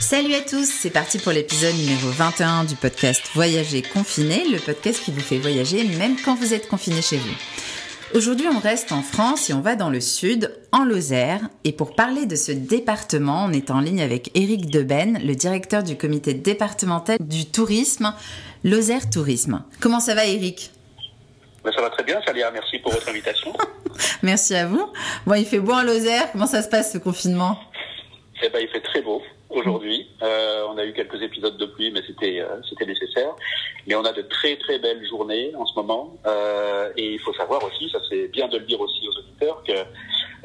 Salut à tous, c'est parti pour l'épisode numéro 21 du podcast Voyager confiné, le podcast qui vous fait voyager même quand vous êtes confiné chez vous. Aujourd'hui, on reste en France et on va dans le sud, en Lozère. Et pour parler de ce département, on est en ligne avec Éric Deben, le directeur du comité départemental du tourisme, Lozère Tourisme. Comment ça va, Éric? Ben, Ça va très bien, Salia. Merci pour votre invitation. Merci à vous. Bon, il fait beau en Lozère. Comment ça se passe ce confinement? Eh ben, il fait très beau aujourd'hui. Euh, on a eu quelques épisodes de pluie, mais c'était euh, c'était nécessaire. Mais on a de très très belles journées en ce moment. Euh, et il faut savoir aussi, ça c'est bien de le dire aussi aux auditeurs, que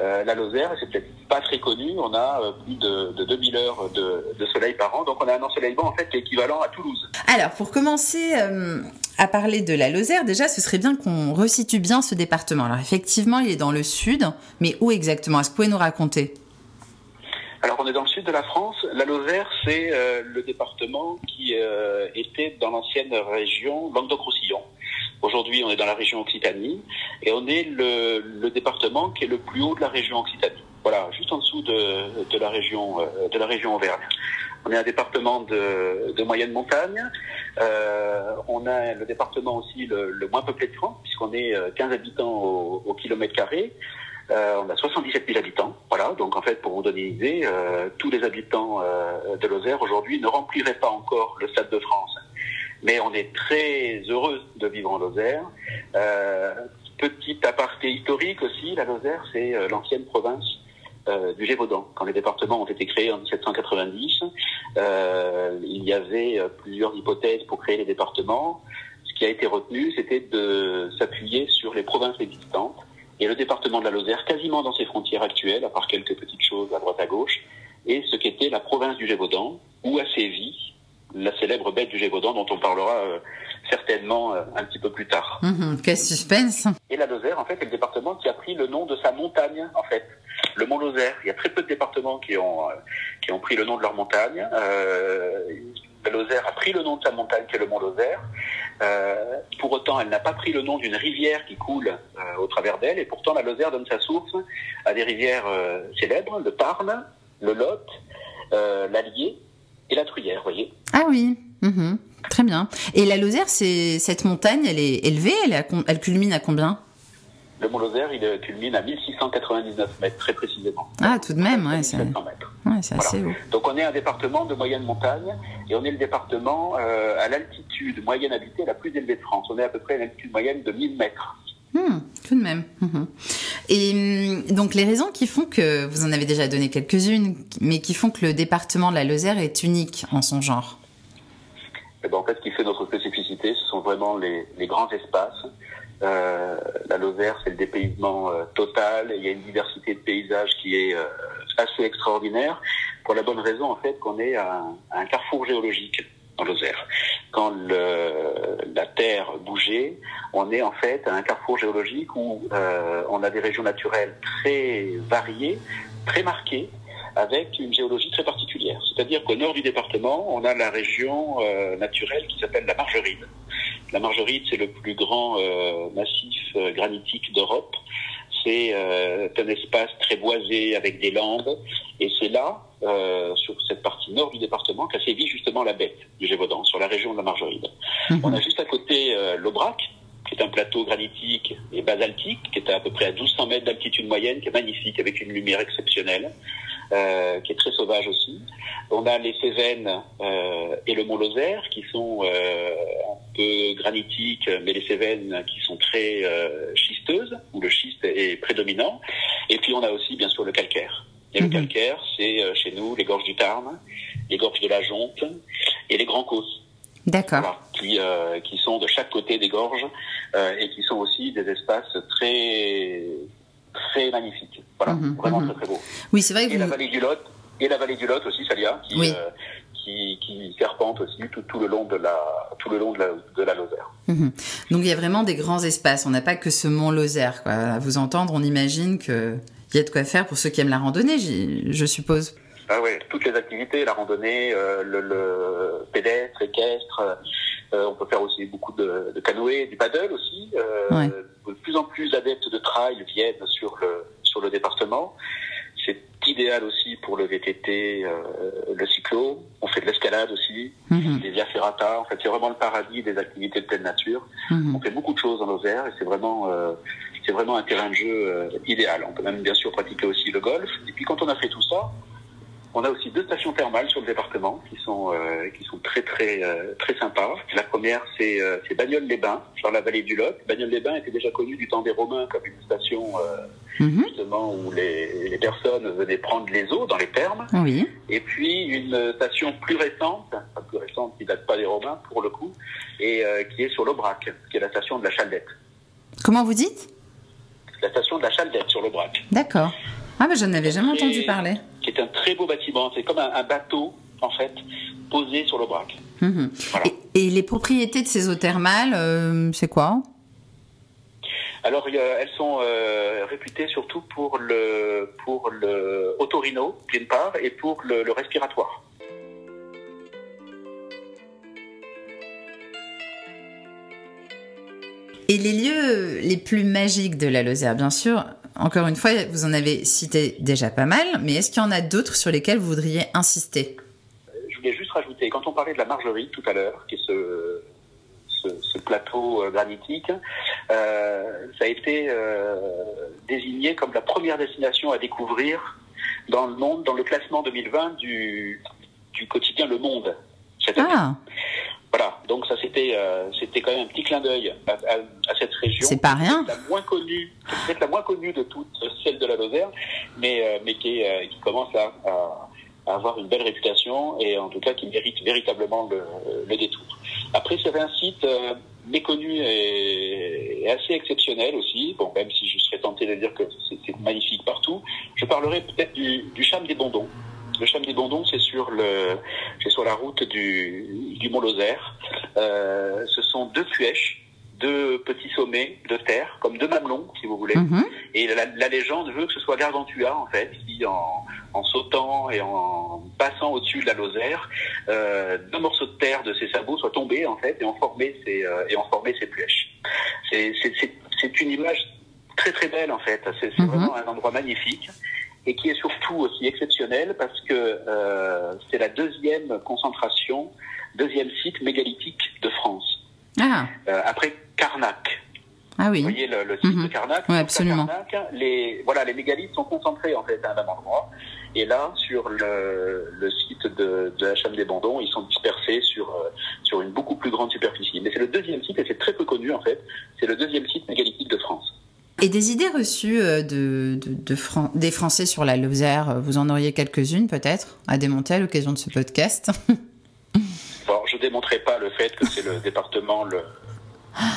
la Lozère, c'est peut-être pas très connu, on a plus de, de 2000 heures de, de, soleil par an, donc on a un ensoleillement en fait équivalent à Toulouse. Alors pour commencer à parler de la Lozère, déjà ce serait bien qu'on resitue bien ce département. Alors effectivement, il est dans le sud, mais où exactement? Est-ce que vous pouvez nous raconter? Alors on est dans le sud de la France. La Lozère, c'est euh, le département qui euh, était dans l'ancienne région Languedoc-Roussillon. Aujourd'hui, on est dans la région Occitanie et on est le, le, département qui est le plus haut de la région Occitanie. Voilà, juste en dessous de, de la région euh, de la région Auvergne. On est un département de, de moyenne montagne. Euh, on a le département aussi le, le moins peuplé de France puisqu'on est 15 habitants au, au kilomètre carré. Euh, on a 77 000 habitants. Voilà, donc en fait, pour vous donner une idée, euh, tous les habitants euh, de Lozère aujourd'hui ne rempliraient pas encore le Stade de France. Mais on est très heureux de vivre en Lozère. Petit aparté historique aussi, la Lozère, c'est l'ancienne province du Gévaudan. Quand les départements ont été créés en 1790, il y avait plusieurs hypothèses pour créer les départements. Ce qui a été retenu, c'était de s'appuyer sur les provinces existantes et le département de la Lozère quasiment dans ses frontières actuelles, à part quelques petites choses à droite à gauche, et ce qu'était la province du Gévaudan, où a sévi la célèbre bête du Gévaudan, dont on parlera euh, certainement euh, un petit peu plus tard. Mmh, quel suspense Et la Lozère, en fait, est le département qui a pris le nom de sa montagne, en fait. Le Mont Lozère. Il y a très peu de départements qui ont, euh, qui ont pris le nom de leur montagne. La Lozère a pris le nom de sa montagne, qui est le Mont Lozère. Euh, pour autant, elle n'a pas pris le nom d'une rivière qui coule euh, au travers d'elle, et pourtant la Lozère donne sa source à des rivières euh, célèbres, le Tarn, le Lot, l'Allier et la Truyère, voyez. Ah oui, mmh. très bien. Et la Lozère, c'est cette montagne, elle est élevée, elle, est elle culmine à combien? Le Mont Lozère, il culmine à 1699 mètres, très précisément. Ah, tout de même, ouais, c'est ouais, assez haut. Donc on est un département de moyenne montagne et on est le département euh, à l'altitude moyenne habitée la plus élevée de France. On est à peu près à l'altitude moyenne de 1000 mètres. Mmh, tout de même. Mmh. Et donc les raisons qui font que, vous en avez déjà donné quelques-unes, mais qui font que le département de la Lozère est unique en son genre? Et ben, En fait, ce qui fait notre spécificité, ce sont vraiment les, les grands espaces euh, la Lozère, c'est le dépaysement euh, total. Il y a une diversité de paysages qui est euh, assez extraordinaire, pour la bonne raison en fait qu'on est à un, carrefour géologique en Lozère. Quand la Terre bougeait, on est en fait à un carrefour géologique où euh, on a des régions naturelles très variées, très marquées, avec une géologie très particulière. C'est-à-dire qu'au nord du département, on a la région euh, naturelle qui s'appelle la Margeride. La Margeride, c'est le plus grand euh, massif granitique d'Europe. C'est euh, un espace très boisé avec des landes. Et c'est là, euh, sur cette partie nord du département, qu'a sévi justement la bête du Gévaudan, sur la région de la Margeride. Mmh. On a juste à côté l'Aubrac, qui est un plateau granitique et basaltique, qui est à, à peu près à 1200 mètres d'altitude moyenne, qui est magnifique, avec une lumière exceptionnelle. Euh, qui est très sauvage aussi. On a les Cévennes euh, et le Mont Lozère qui sont euh, un peu granitiques, mais les Cévennes qui sont très schisteuses, où le schiste est prédominant. Et puis on a aussi bien sûr le calcaire. Et mmh. le calcaire, c'est chez nous les gorges du Tarn, les gorges de la Jonte et les grands causses. D'accord. Voilà, qui, euh, qui sont de chaque côté des gorges euh, et qui sont aussi des espaces très très magnifique. Voilà, mmh, vraiment mmh. très très beau. Oui, c'est vrai. Que et vous... la vallée du Lot, et la vallée du Lot aussi, Salia, qui, oui. euh, qui, qui, serpente aussi tout, tout, le long de la tout le long de la, de la Lozère. Mmh. Donc il y a vraiment des grands espaces. On n'a pas que ce mont Lozère. Quoi. À vous entendre, on imagine que il y a de quoi faire pour ceux qui aiment la randonnée, je suppose. Ah ouais, toutes les activités, la randonnée, euh, le, le, pédestre, équestre. Euh, on peut faire aussi beaucoup de, de canoë, du paddle aussi. Euh, ouais. De plus en plus d'adeptes de trail viennent sur le sur le département. Idée idéal aussi pour le VTT, euh, le cyclo. On fait de l'escalade aussi, Mhm. des via ferrata. En fait, c'est vraiment le paradis des activités de pleine nature. Mhm. On fait beaucoup de choses en Lozère et c'est vraiment, c'est vraiment un terrain de jeu euh, idéal. On peut même bien sûr pratiquer aussi le golf. Et puis quand on a fait tout ça, on a aussi deux stations thermales sur le département qui sont euh, qui sont très très euh, très sympas. La première c'est euh, c'est Bagnoles-les-Bains, dans la vallée du Lot. Bagnoles-les-Bains était déjà connu du temps des Romains comme une station euh, Mhm. justement où les, les personnes venaient prendre les eaux dans les thermes. Oui. Et puis une station plus récente, enfin plus récente qui date pas des Romains pour le coup, et qui est sur l'Aubrac, qui est la station de la Chaldette. Comment vous dites? La station de la Chaldette sur l'Aubrac, D'accord. Ah, bah, je n'avais jamais entendu parler. Qui est un très beau bâtiment. C'est comme un, un bateau en fait posé sur l'Aubrac. Voilà. Et, et les propriétés de ces eaux thermales, euh, c'est quoi? Alors elles sont euh, réputées surtout pour le pour le otorino d'une part et pour le, le respiratoire. Et les lieux les plus magiques de la Lozère, bien sûr, encore une fois, vous en avez cité déjà pas mal, mais est-ce qu'il y en a d'autres sur lesquels vous voudriez insister? Je voulais juste rajouter, quand on parlait de la margerie tout à l'heure, qui est ce, ce, ce plateau euh, granitique, euh, ça a été euh, désigné comme la première destination à découvrir dans le monde, dans le classement 2020 du, du quotidien Le Monde. Cette année. Voilà, donc ça c'était euh, c'était quand même un petit clin d'œil à, à- à cette région. C'est pas rien. La moins connue, peut-être la moins connue de toutes celles de la Lozère, mais euh, mais qui est, euh, qui commence à, à- à avoir une belle réputation et en tout cas qui mérite véritablement le, le détour. Après c'est un site euh, méconnu et, et assez exceptionnel aussi. Bon, même si je serais tenté de dire que c'est c'est magnifique partout, je parlerai peut-être du, du Cham des Bondons. Le Cham des Bondons, c'est sur le, c'est sur la route du, du Mont Lozère. Euh, ce sont deux cuèches, deux petits sommets de terre, comme deux mamelons, si vous voulez. mhm. Et la, la légende veut que ce soit Gargantua, en fait, qui en, en sautant et en passant au-dessus de la Lozère, euh, deux morceaux de terre de ses sabots soient tombés, en fait, et ont formé ses, euh, et ont formé ses flèches. C'est, c'est, c'est, c'est une image très très belle, en fait. C'est, c'est Mhm. vraiment un endroit magnifique et qui est surtout aussi exceptionnel parce que euh, c'est la deuxième concentration, deuxième site mégalithique de France, Ah, euh, après Karnak. ah oui. Vous voyez le, le site Mhm. de Karnak Ouais, Sur absolument. Karnak, les, voilà, les mégalithes sont concentrés en fait à un même endroit. Et là, sur le, le site de, de HM des Bandons, ils sont dispersés sur, euh, sur une beaucoup plus grande superficie. Mais c'est le deuxième site, et c'est très peu connu en fait, c'est le deuxième site mégalithique de France. Et des idées reçues euh, des Français sur la Lozère, euh, vous en auriez quelques-unes peut-être à démonter à l'occasion de ce podcast? Bon, je démontrerai pas le fait que c'est le département le,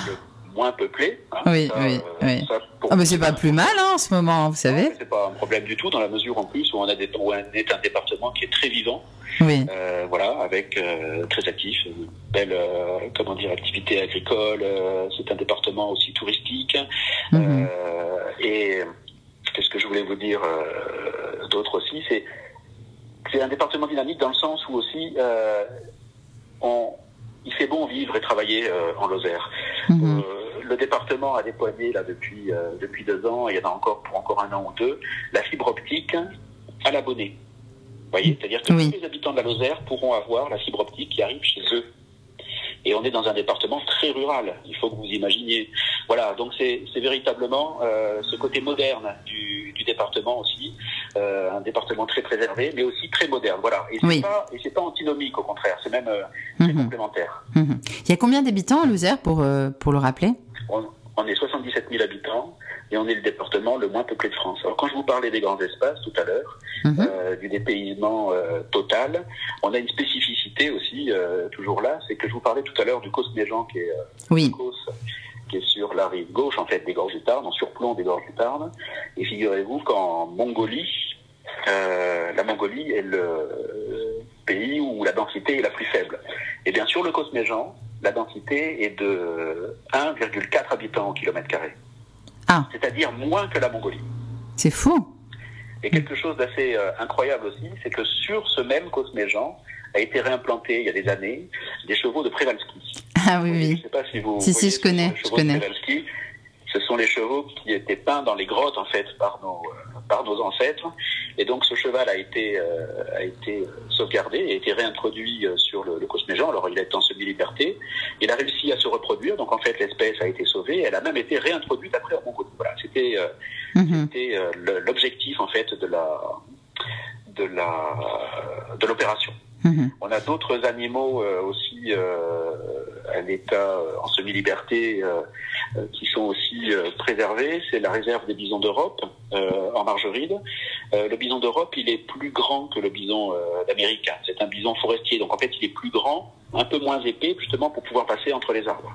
le moins peuplé. hein. Oui, Ça, oui, euh, oui. ça, Ah, mais c'est pas plus mal hein, en ce moment, vous savez C'est pas un problème du tout dans la mesure en plus où on a des, où on est un département qui est très vivant, Oui. euh, voilà, avec euh, très actif, une belle euh, comment dire activité agricole. c'est un département aussi touristique. Mhm. Et qu'est-ce que je voulais vous dire d'autre aussi, c'est c'est un département dynamique dans le sens où aussi on, il fait bon vivre et travailler en Lozère. Mhm. Le département a déployé là depuis euh, depuis deux ans, et il y en a encore pour encore un an ou deux, la fibre optique à l'abonné. Vous voyez, c'est-à-dire que Oui. tous les habitants de la Lozère pourront avoir la fibre optique qui arrive chez eux. Et on est dans un département très rural. Il faut que vous imaginiez. Voilà, donc c'est véritablement euh, ce côté moderne du, du département aussi, euh, un département très préservé, mais aussi très moderne. Voilà, et c'est Oui. pas antinomique au contraire, c'est même euh, très Mhm. complémentaire. Mhm. Il y a combien d'habitants à Lozère pour, pour le rappeler? On, on est 77 000 habitants et on est le département le moins peuplé de France. Alors quand je vous parlais des grands espaces tout à l'heure, Mhm. du dépaysement total, on a une spécificité aussi euh, toujours là, c'est que je vous parlais tout à l'heure du Cosméjean qui est euh, Oui. Qui est sur la rive gauche en fait des gorges du Tarn, en surplomb des gorges du Tarn. Et figurez-vous qu'en Mongolie, euh, la Mongolie est le pays où la densité est la plus faible. Et bien sûr, le Cosméjean, la densité est de 1,4 habitants au kilomètre carré. Ah. C'est-à-dire moins que la Mongolie. C'est fou. Et quelque chose d'assez euh, incroyable aussi, c'est que sur ce même Cosméjean a été réimplanté il y a des années des chevaux de Przewalski. Ah oui, Je ne oui. sais pas si vous Si, si, je connais, je chevaux connais. Ce sont les chevaux qui étaient peints dans les grottes en fait par nos, euh, par nos ancêtres Et donc ce cheval a été a été sauvegardé et a été réintroduit sur le, le Cosméjean. Alors il est en semi-liberté. Il a réussi à se reproduire. Donc en fait l'espèce a été sauvée. Elle a même été réintroduite après en Mongolie. Voilà, c'était mhm. l'objectif en fait de la de la de l'opération. Mhm. On a d'autres animaux euh, aussi euh, à l'état euh, en semi-liberté qui sont aussi préservés. C'est la réserve des bisons d'Europe en Margeride. le bison d'Europe, il est plus grand que le bison d'Amérique. C'est un bison forestier, donc en fait, il est plus grand, un peu moins épais, justement pour pouvoir passer entre les arbres.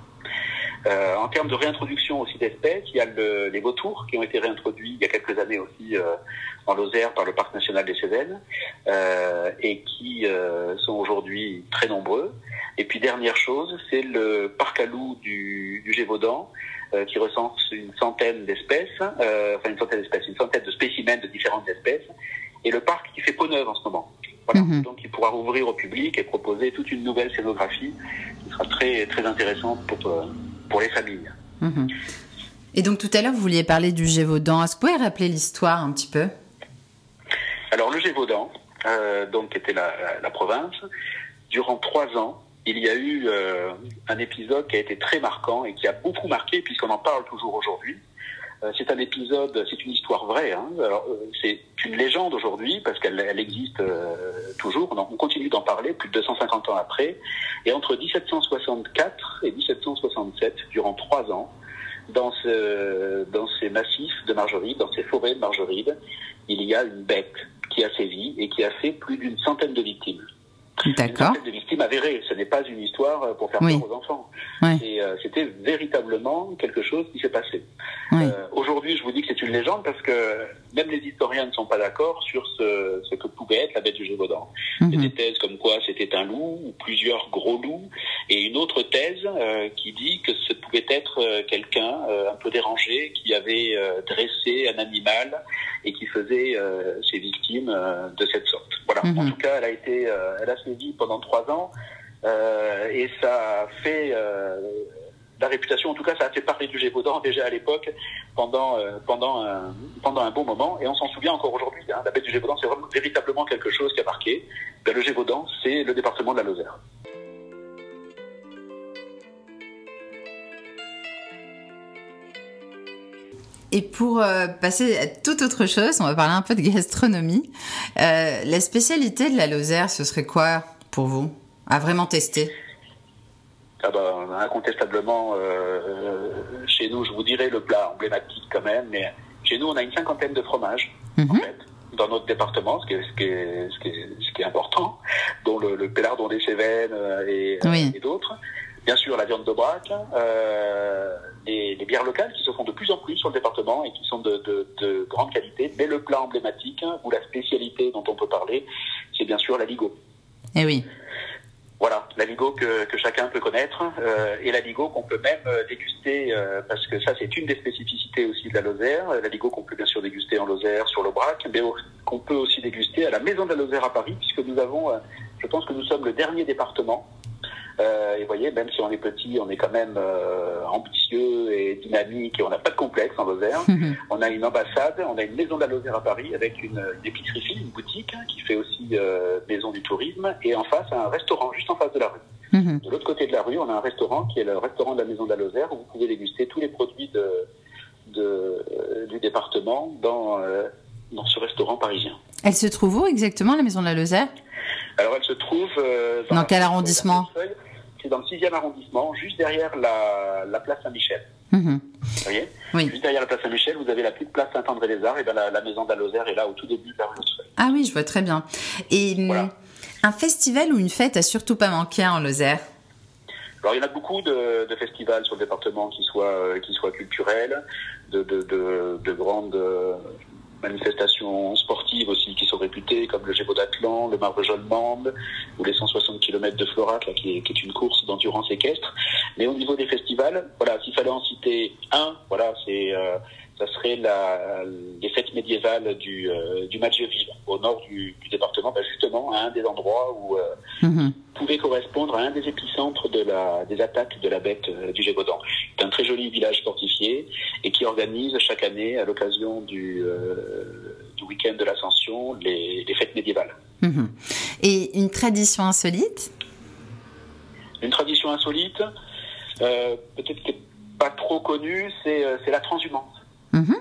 Euh, en termes de réintroduction aussi d'espèces, il y a le, les vautours qui ont été réintroduits il y a quelques années aussi euh, en Lozère par le parc national des Cévennes euh, et qui euh, sont aujourd'hui très nombreux. Et puis dernière chose, c'est le parc à loups du, du Gévaudan euh, qui recense une centaine d'espèces, enfin une centaine d'espèces, une centaine de spécimens de différentes espèces, et le parc qui fait peau neuve en ce moment. Voilà. Mhm. Donc il pourra ouvrir au public et proposer toute une nouvelle scénographie qui sera très très intéressante pour pour les familles. Mhm. Et donc tout à l'heure, vous vouliez parler du Gévaudan. Est-ce que vous pouvez rappeler l'histoire un petit peu? Alors le Gévaudan, euh, donc était la, la, province, durant trois ans, il y a eu euh, un épisode qui a été très marquant et qui a beaucoup marqué puisqu'on en parle toujours aujourd'hui. Euh, c'est un épisode, c'est une histoire vraie. Hein. Euh, c'est une légende aujourd'hui parce qu'elle elle existe euh, toujours. On, continue d'en parler plus de 250 ans après. Et entre 1764 et 1767, durant trois ans, dans, ce, dans ces massifs de Margeride, dans ces forêts de Margeride, il y a une bête qui a sévi et qui a fait plus d'une centaine de victimes. D'accord. de victimes avérées. Ce n'est pas une histoire euh, pour faire peur aux enfants. Euh, c'était véritablement quelque chose qui s'est passé. Euh, aujourd'hui, je vous dis que c'est une légende parce que même les historiens ne sont pas d'accord sur ce, ce, que pouvait être la bête du Gévaudan. Il y a des thèses comme quoi c'était un loup ou plusieurs gros loups, et une autre thèse qui dit que ce pouvait être quelqu'un un peu dérangé qui avait dressé un animal et qui faisait ses victimes de cette sorte. Voilà. En mhm. tout cas, elle a été, elle a suivi pendant trois ans. Euh, et ça a fait euh, la réputation, en tout cas, ça a fait parler du Gévaudan déjà à l'époque pendant euh, pendant un, pendant un bon moment, et on s'en souvient encore aujourd'hui. Hein, la bête du Gévaudan, c'est véritablement quelque chose qui a marqué. Ben, le Gévaudan, c'est le département de la Lozère. Et pour passer à toute autre chose, on va parler un peu de gastronomie. la spécialité de la Lozère, ce serait quoi pour vous à vraiment tester? Ah bah, Incontestablement, euh, chez nous, je vous dirais le plat emblématique quand même, mais chez nous, on a une cinquantaine de fromages, en mhm. fait, dans notre département, ce qui est, ce qui est, ce qui est, ce qui est important, dont le, le pélardon des Cévennes euh, et, euh, et d'autres. Bien sûr, la viande de braque, euh, les, les, bières locales qui se font de plus en plus sur le département et qui sont de, de, de grande qualité. Mais le plat emblématique, ou la spécialité dont on peut parler, c'est bien sûr la ligo. Eh oui. Voilà, la ligo que, que chacun peut connaître euh, et la ligo qu'on peut même euh, déguster euh, parce que ça c'est une des spécificités aussi de la Lozère. La ligo qu'on peut bien sûr déguster en Lozère sur l'Aubrac, mais qu'on peut aussi déguster à la Maison de la Lozère à Paris puisque nous avons, je pense que nous sommes le dernier département euh, et vous voyez, même si on est petit, on est quand même euh, ambitieux et dynamique et on n'a pas de complexe en Lozère. on a une ambassade, on a une maison de la Lozère à Paris avec une, une épicerie fine, une boutique hein, qui fait aussi euh, maison du tourisme et en face un restaurant juste en face de la rue. Mhm. De l'autre côté de la rue, on a un restaurant qui est le restaurant de la maison de la Lozère où vous pouvez déguster tous les produits de, de du département dans, dans ce restaurant parisien. Elle se trouve où exactement la maison de la Lozère? Alors elle se trouve dans, dans quel arrondissement? C'est dans le 6e arrondissement, juste derrière la, la place Saint-Michel. Mhm. Vous voyez oui. Juste derrière la place Saint-Michel, vous avez la petite place Saint-André-les-Arts, et bien la, la maison d'Alozère est là au tout début la rue Ah oui, je vois très bien. Et un festival ou une fête a surtout pas manqué en Lozère? Alors il y en a beaucoup de, de festivals sur le département qui soient euh, qui soient culturels, de, de, de, de grandes euh, manifestations sportives aussi qui sont réputées, comme le Gévaudatlan, le Marbre Jaune Mande, ou les 160 km de Florac, là, qui, est, qui est une course d'endurance équestre. Mais au niveau des festivals, voilà, s'il fallait en citer un, voilà, c'est euh, ça serait la, les fêtes médiévales du, euh, du Mathieu-Ville, au nord du, du département, bah, justement à un des endroits où euh, Mhm. pouvait correspondre à un des épicentres de la, des attaques de la bête euh, du Gévaudan. C'est un très joli village fortifié et qui organise chaque année, à l'occasion du, euh, du week-end de l'Ascension, les, les fêtes médiévales. Mhm. Et une tradition insolite? Une tradition insolite, euh, peut-être qui n'est pas trop connue, c'est la transhumance. Mhm.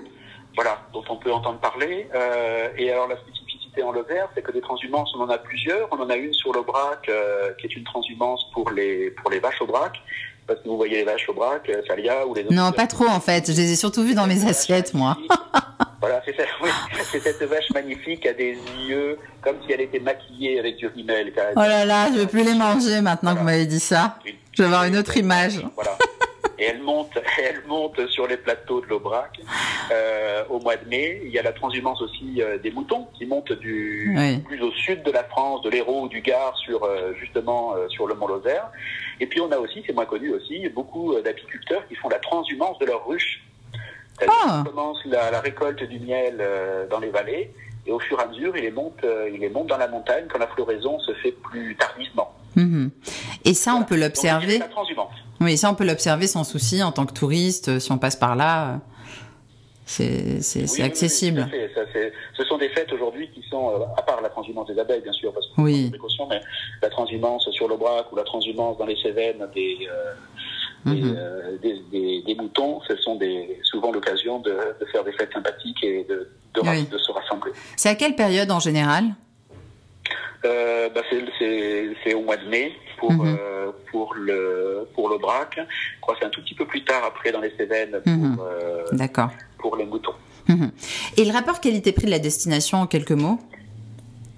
voilà, dont on peut entendre parler. Et alors la en Lozère, c'est que des transhumances, on en a plusieurs. On en a une sur l'Aubrac, euh, qui est une transhumance pour les pour les vaches au brac. Parce que vous voyez les vaches au brac, euh, Salia ou les autres. Non, pas trop en fait. Je les ai surtout vus dans mes assiettes, moi. Voilà, c'est cette, oui, c'est cette vache magnifique qui a des yeux comme si elle était maquillée avec du rimel. Oh là là, je vais plus les manger maintenant que vous m'avez dit ça. Je vais avoir une autre image. Voilà. Et elle monte, elle monte sur les plateaux de l'Aubrac euh, au mois de mai. Il y a la transhumance aussi euh, des moutons qui montent du Oui. plus au sud de la France, de l'Hérault ou du Gard, sur euh, justement sur le Mont Lozère. Et puis on a aussi, c'est moins connu aussi, beaucoup d'apiculteurs qui font la transhumance de leurs ruches. Ah. qu'ils commencent la, la récolte du miel dans les vallées et au fur et à mesure, ils les montent, euh, ils les montent dans la montagne quand la floraison se fait plus tardivement. Mhm. Et ça, on peut l'observer. c'est la transhumance. Oui, ça, on peut l'observer sans souci en tant que touriste. euh, Si on passe par là, euh, c'est Oui, accessible. oui, fait. Ça, ce sont des fêtes aujourd'hui qui sont, euh, à part la transhumance des abeilles, bien sûr, parce que Oui. précaution, mais la transhumance sur l'Aubrac ou la transhumance dans les Cévennes des, euh, des, Mhm. euh, des, des- des moutons, ce sont des, souvent l'occasion de, de faire des fêtes sympathiques et de, de, ra- Oui. de se rassembler. C'est à quelle période en général? Euh, bah, c'est- au mois de mai pour, Mhm. euh, pour le pour l'Aubrac. Je crois que c'est un tout petit peu plus tard après dans les Cévennes pour, Mhm. euh, D'accord. pour les moutons. Mhm. Et le rapport qualité-prix de la destination en quelques mots?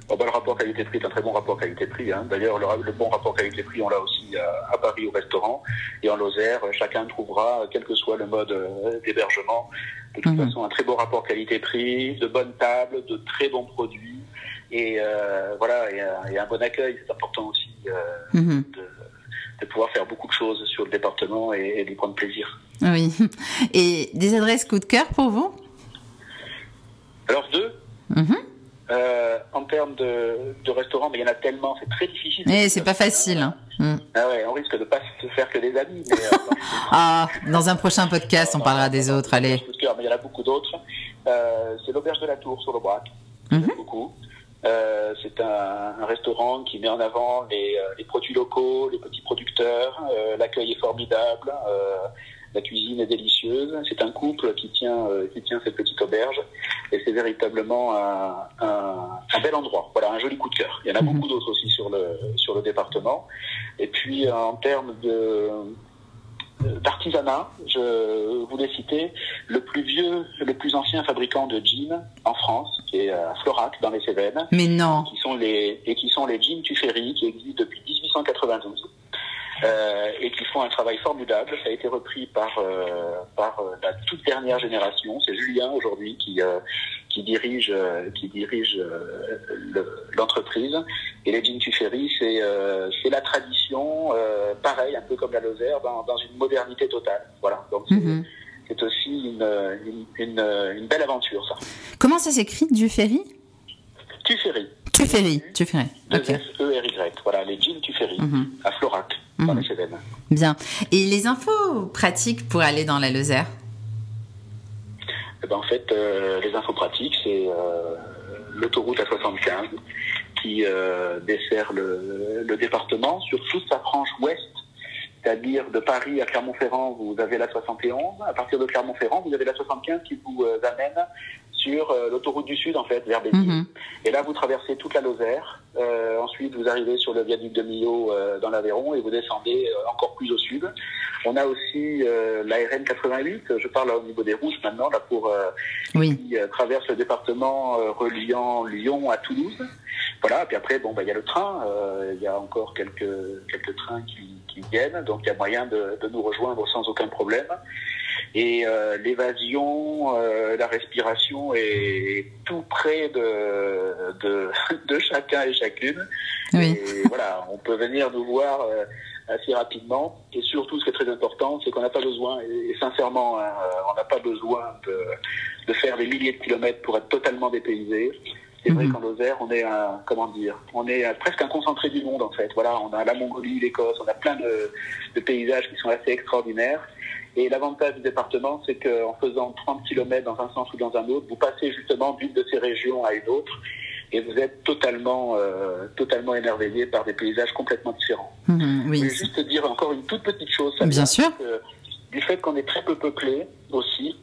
Bon, bah, le rapport qualité-prix est un très bon rapport qualité-prix. Hein. D'ailleurs, le, le bon rapport qualité-prix, on l'a aussi à, à Paris au restaurant et en Lozère. Chacun trouvera, quel que soit le mode d'hébergement, de toute façon, un très beau rapport qualité-prix, de bonnes tables, de très bons produits et euh, voilà et, et un bon accueil. C'est important aussi euh, Mhm. de, de pouvoir faire beaucoup de choses sur le département et, et d'y prendre plaisir. Oui. Et des adresses coup de cœur pour vous? Alors deux. Mhm. Euh, en termes de, de restaurants, mais il y en a tellement, c'est très difficile. Eh, c'est pas facile. hein. Mhm. Ah ouais, on risque de pas se faire que des amis. Mais, euh, Ah, dans un prochain podcast, on parlera des autres. Allez. Coup de cœur, mais il y en a beaucoup d'autres. Euh, c'est l'auberge de la Tour sur le Brac. Mhm. Beaucoup. Euh, c'est un, un restaurant qui met en avant les, euh, les produits locaux, les petits producteurs. Euh, L'accueil est formidable. Euh, la cuisine est délicieuse. C'est un couple qui tient, euh, qui tient cette petite auberge. Et c'est véritablement un, un, un bel endroit. Voilà, un joli coup de cœur. Il y en a Mhm. beaucoup d'autres aussi sur le, sur le département. Et puis, en termes de, d'artisanat, je voulais citer le plus vieux, le plus ancien fabricant de jeans en France, qui est à Florac, dans les Cévennes, Mais non. qui sont les, et qui sont les jeans Tuffery, qui existent depuis 1892. Euh, et qui font un travail formidable. Ça a été repris par euh, par euh, la toute dernière génération. C'est Julien aujourd'hui qui euh, qui dirige qui dirige le- l'entreprise. Et les jeans Tuffery, c'est c'est la tradition, pareil, un peu comme la Lozère, dans, dans une modernité totale. Voilà. Donc c'est Mhm. c'est aussi une, une, une, une belle aventure, ça. Comment ça s'écrit du ferry Tuffery. Tu ferry. Tu ferry. Ok. E-R-Y. Voilà, les jeans Tuffery, Mhm. à Florac, dans Mhm. les Cévennes. Bien. Et les infos pratiques pour aller dans la Lozère Eh ben, en fait, euh, les infos pratiques, c'est euh, l'autoroute A75 qui euh, dessert le, le département sur toute sa frange ouest, c'est-à-dire de Paris à Clermont-Ferrand, vous avez la 71. À partir de Clermont-Ferrand, vous avez la 75 qui vous amène sur euh, l'autoroute du Sud, en fait, vers Béziers. Mhm. Et là, vous traversez toute la Lozère. Euh, ensuite, vous arrivez sur le viaduc de Millau euh, dans l'Aveyron et vous descendez encore plus au sud. On a aussi la RN 88. Je parle au niveau des routes maintenant, là, pour Oui. qui traverse le département reliant Lyon à Toulouse. Voilà. Puis après, bon, bah, il y a le train. euh, Il y a encore quelques quelques trains qui, qui viennent, donc il y a moyen de, de nous rejoindre sans aucun problème. Et euh, l'évasion, euh, la respiration est tout près de, de, de chacun et chacune. Oui. Et voilà, on peut venir nous voir euh, assez rapidement. Et surtout, ce qui est très important, c'est qu'on n'a pas besoin, et, sincèrement, hein, on n'a pas besoin de, de, faire des milliers de kilomètres pour être totalement dépaysé. C'est vrai mhm. qu'en Lozère, on est un, comment dire, on est presque un concentré du monde en fait. Voilà, on a la Mongolie, l'Écosse, on a plein de, de, paysages qui sont assez extraordinaires. Et l'avantage du département, c'est qu'en faisant 30 km dans un sens ou dans un autre, vous passez justement d'une de ces régions à une autre et vous êtes totalement, euh, totalement émerveillé par des paysages complètement différents. Mhm, oui. Je voulais juste dire encore une toute petite chose. Bien sûr. du fait qu'on est très peu peuplé aussi,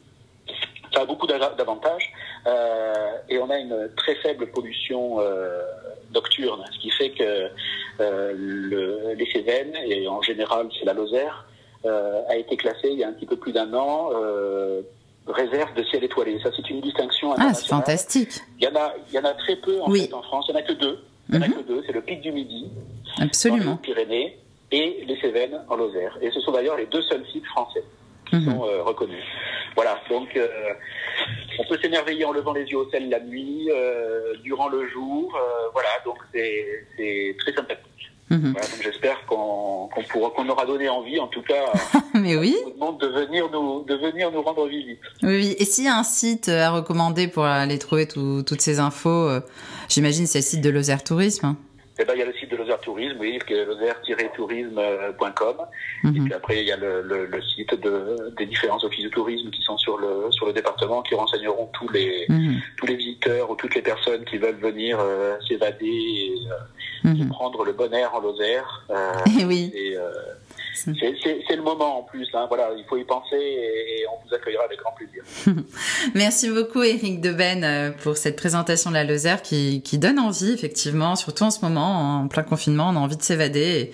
ça a beaucoup d'avantages. Euh, et on a une très faible pollution euh, nocturne, ce qui fait que euh, le, les Cévennes, et en général c'est la Lozère, a été classé il y a un petit peu plus d'un an réserve de ciel étoilé. Ça, c'est une distinction Ah, c'est fantastique. Il y en a, il y en a très peu en, fait, en France. Il n'y en a que deux. Il n'y en a mhm. que deux. C'est le Pic du Midi, Absolument. dans les Pyrénées, et les Cévennes en Lozère. Et ce sont d'ailleurs les deux seuls sites français qui mhm. sont euh, reconnus. Voilà. Donc, euh, on peut s'émerveiller en levant les yeux au ciel la nuit, euh, durant le jour. voilà. Donc, c'est très sympathique. Mhm. j'espère qu'on pourra, qu'on aura donné envie, en tout cas, Mais oui. à tout le monde de venir nous, de venir nous rendre visite. Oui, Et s'il y a un site à recommander pour aller trouver toutes ces infos, j'imagine c'est le site de Lozère Tourisme. Eh ben, il y a le site de Lozère Tourisme, oui, qui est lozère-tourisme.com. Mhm. Et puis après, il y a le, le, le, site de, des différents offices de tourisme qui sont sur le, sur le département, qui renseigneront tous les, mhm. tous les visiteurs ou toutes les personnes qui veulent venir euh, s'évader et, euh, mhm. prendre le bon air en Lozère. Euh, oui. Et, c'est le moment en plus. Hein. Voilà, il faut y penser et, on vous accueillera avec grand plaisir. Merci beaucoup Eric Deben euh, pour cette présentation de la Lozère qui, qui, donne envie effectivement, surtout en ce moment, en plein confinement, on a envie de s'évader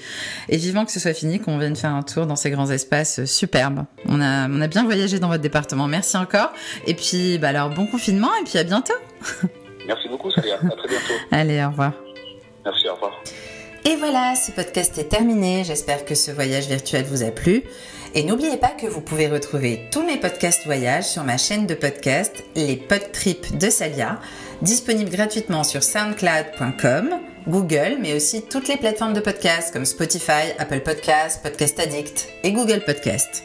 et, vivant que ce soit fini, qu'on vienne faire un tour dans ces grands espaces superbes. On a, on a bien voyagé dans votre département. Merci encore. Et puis, bah alors bon confinement et puis à bientôt. Merci beaucoup Salia. À très bientôt. Allez, au revoir. Et voilà, ce podcast est terminé. J'espère que ce voyage virtuel vous a plu. Et n'oubliez pas que vous pouvez retrouver tous mes podcasts voyages sur ma chaîne de podcast, les Podtrips de Salia, disponible gratuitement sur soundcloud.com, Google, mais aussi toutes les plateformes de podcasts comme Spotify, Apple Podcasts, Podcast Addict et Google Podcasts.